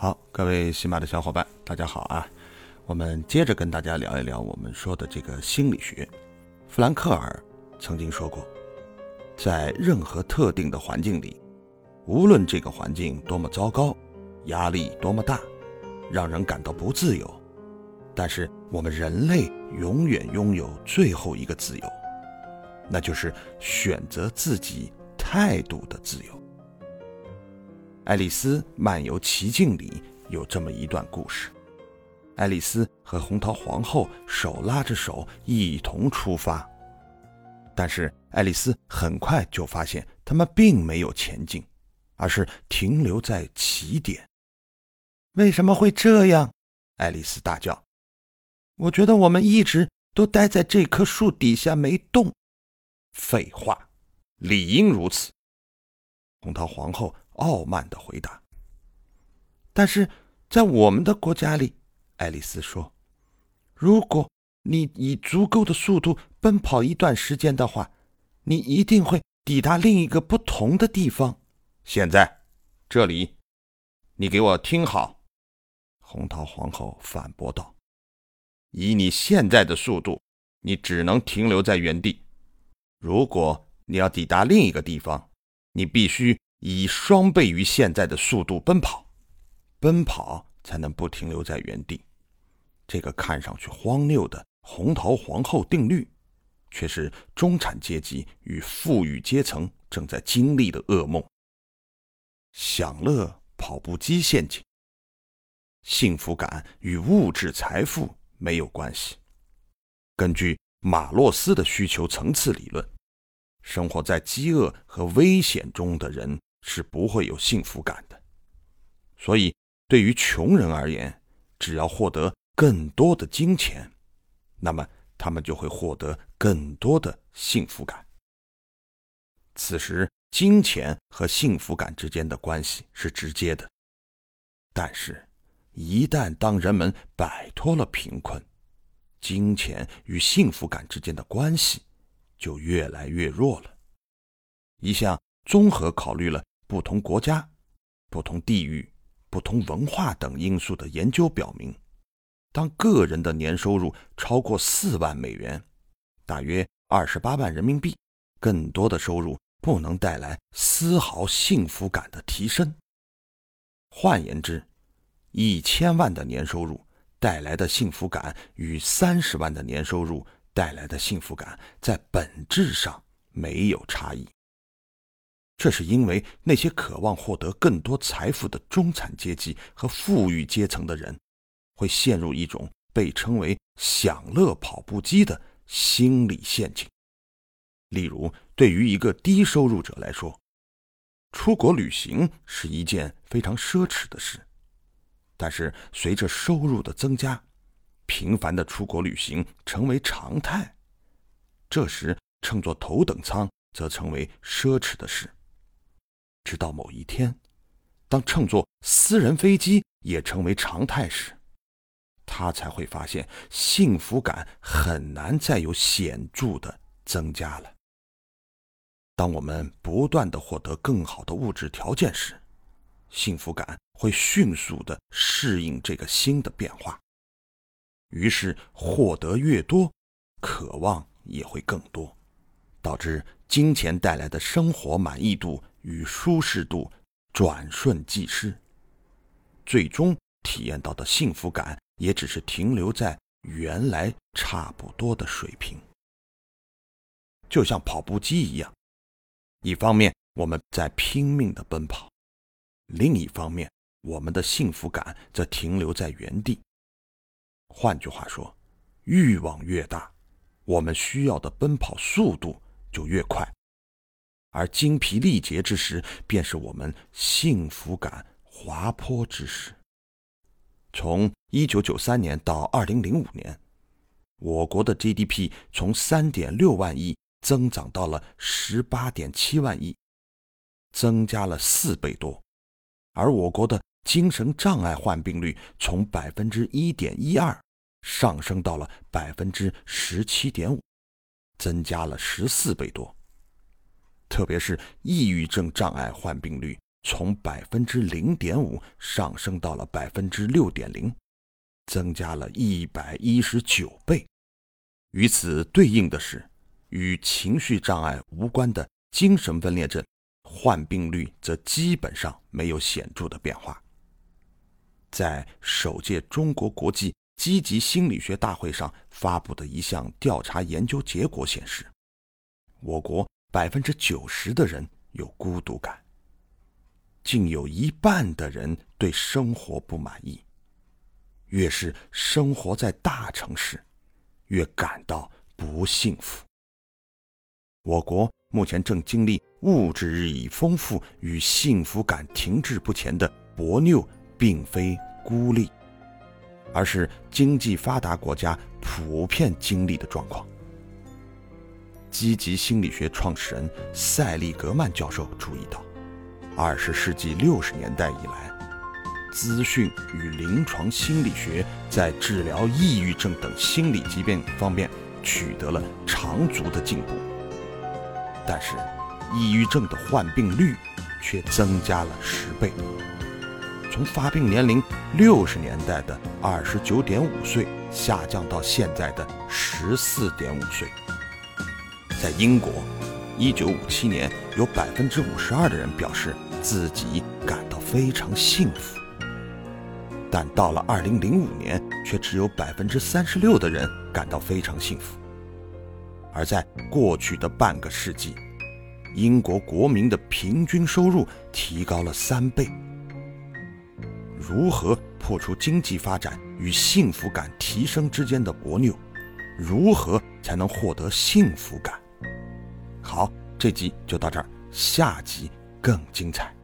好，各位喜马的小伙伴，大家好啊！我们接着跟大家聊一聊我们说的这个心理学。弗兰克尔曾经说过，在任何特定的环境里，无论这个环境多么糟糕，压力多么大，让人感到不自由，但是我们人类永远拥有最后一个自由，那就是选择自己态度的自由。《爱丽丝漫游奇境》里有这么一段故事：爱丽丝和红桃皇后手拉着手一同出发，但是爱丽丝很快就发现他们并没有前进，而是停留在起点。为什么会这样？爱丽丝大叫：“我觉得我们一直都待在这棵树底下没动。”废话，理应如此。红桃皇后。傲慢的回答。但是在我们的国家里，爱丽丝说：“如果你以足够的速度奔跑一段时间的话，你一定会抵达另一个不同的地方。现在，这里，你给我听好。”红桃皇后反驳道：“以你现在的速度，你只能停留在原地。如果你要抵达另一个地方，你必须。”以双倍于现在的速度奔跑，奔跑才能不停留在原地。这个看上去荒谬的“红桃皇后定律”，却是中产阶级与富裕阶层正在经历的噩梦。享乐跑步机陷阱。幸福感与物质财富没有关系。根据马洛斯的需求层次理论，生活在饥饿和危险中的人。是不会有幸福感的，所以对于穷人而言，只要获得更多的金钱，那么他们就会获得更多的幸福感。此时，金钱和幸福感之间的关系是直接的，但是，一旦当人们摆脱了贫困，金钱与幸福感之间的关系就越来越弱了。一项综合考虑了。不同国家、不同地域、不同文化等因素的研究表明，当个人的年收入超过四万美元（大约二十八万人民币），更多的收入不能带来丝毫幸福感的提升。换言之，一千万的年收入带来的幸福感与三十万的年收入带来的幸福感在本质上没有差异。这是因为那些渴望获得更多财富的中产阶级和富裕阶层的人，会陷入一种被称为“享乐跑步机”的心理陷阱。例如，对于一个低收入者来说，出国旅行是一件非常奢侈的事；但是，随着收入的增加，频繁的出国旅行成为常态，这时乘坐头等舱则成为奢侈的事。直到某一天，当乘坐私人飞机也成为常态时，他才会发现幸福感很难再有显著的增加了。当我们不断的获得更好的物质条件时，幸福感会迅速的适应这个新的变化，于是获得越多，渴望也会更多，导致金钱带来的生活满意度。与舒适度转瞬即逝，最终体验到的幸福感也只是停留在原来差不多的水平。就像跑步机一样，一方面我们在拼命的奔跑，另一方面我们的幸福感则停留在原地。换句话说，欲望越大，我们需要的奔跑速度就越快。而精疲力竭之时，便是我们幸福感滑坡之时。从一九九三年到二零零五年，我国的 GDP 从三点六万亿增长到了十八点七万亿，增加了四倍多。而我国的精神障碍患病率从百分之一点一二上升到了百分之十七点五，增加了十四倍多。特别是抑郁症障碍患病率从百分之零点五上升到了百分之六点零，增加了一百一十九倍。与此对应的是，与情绪障碍无关的精神分裂症患病率则基本上没有显著的变化。在首届中国国际积极心理学大会上发布的一项调查研究结果显示，我国百分之九十的人有孤独感，竟有一半的人对生活不满意。越是生活在大城市，越感到不幸福。我国目前正经历物质日益丰富与幸福感停滞不前的薄妞。并非孤立，而是经济发达国家普遍经历的状况。积极心理学创始人塞利格曼教授注意到，二十世纪六十年代以来，资讯与临床心理学在治疗抑郁症等心理疾病方面取得了长足的进步，但是，抑郁症的患病率却增加了十倍。从发病年龄六十年代的二十九点五岁下降到现在的十四点五岁。在英国，一九五七年有百分之五十二的人表示自己感到非常幸福，但到了二零零五年，却只有百分之三十六的人感到非常幸福。而在过去的半个世纪，英国国民的平均收入提高了三倍。如何破除经济发展与幸福感提升之间的薄妞？如何才能获得幸福感？这集就到这儿，下集更精彩。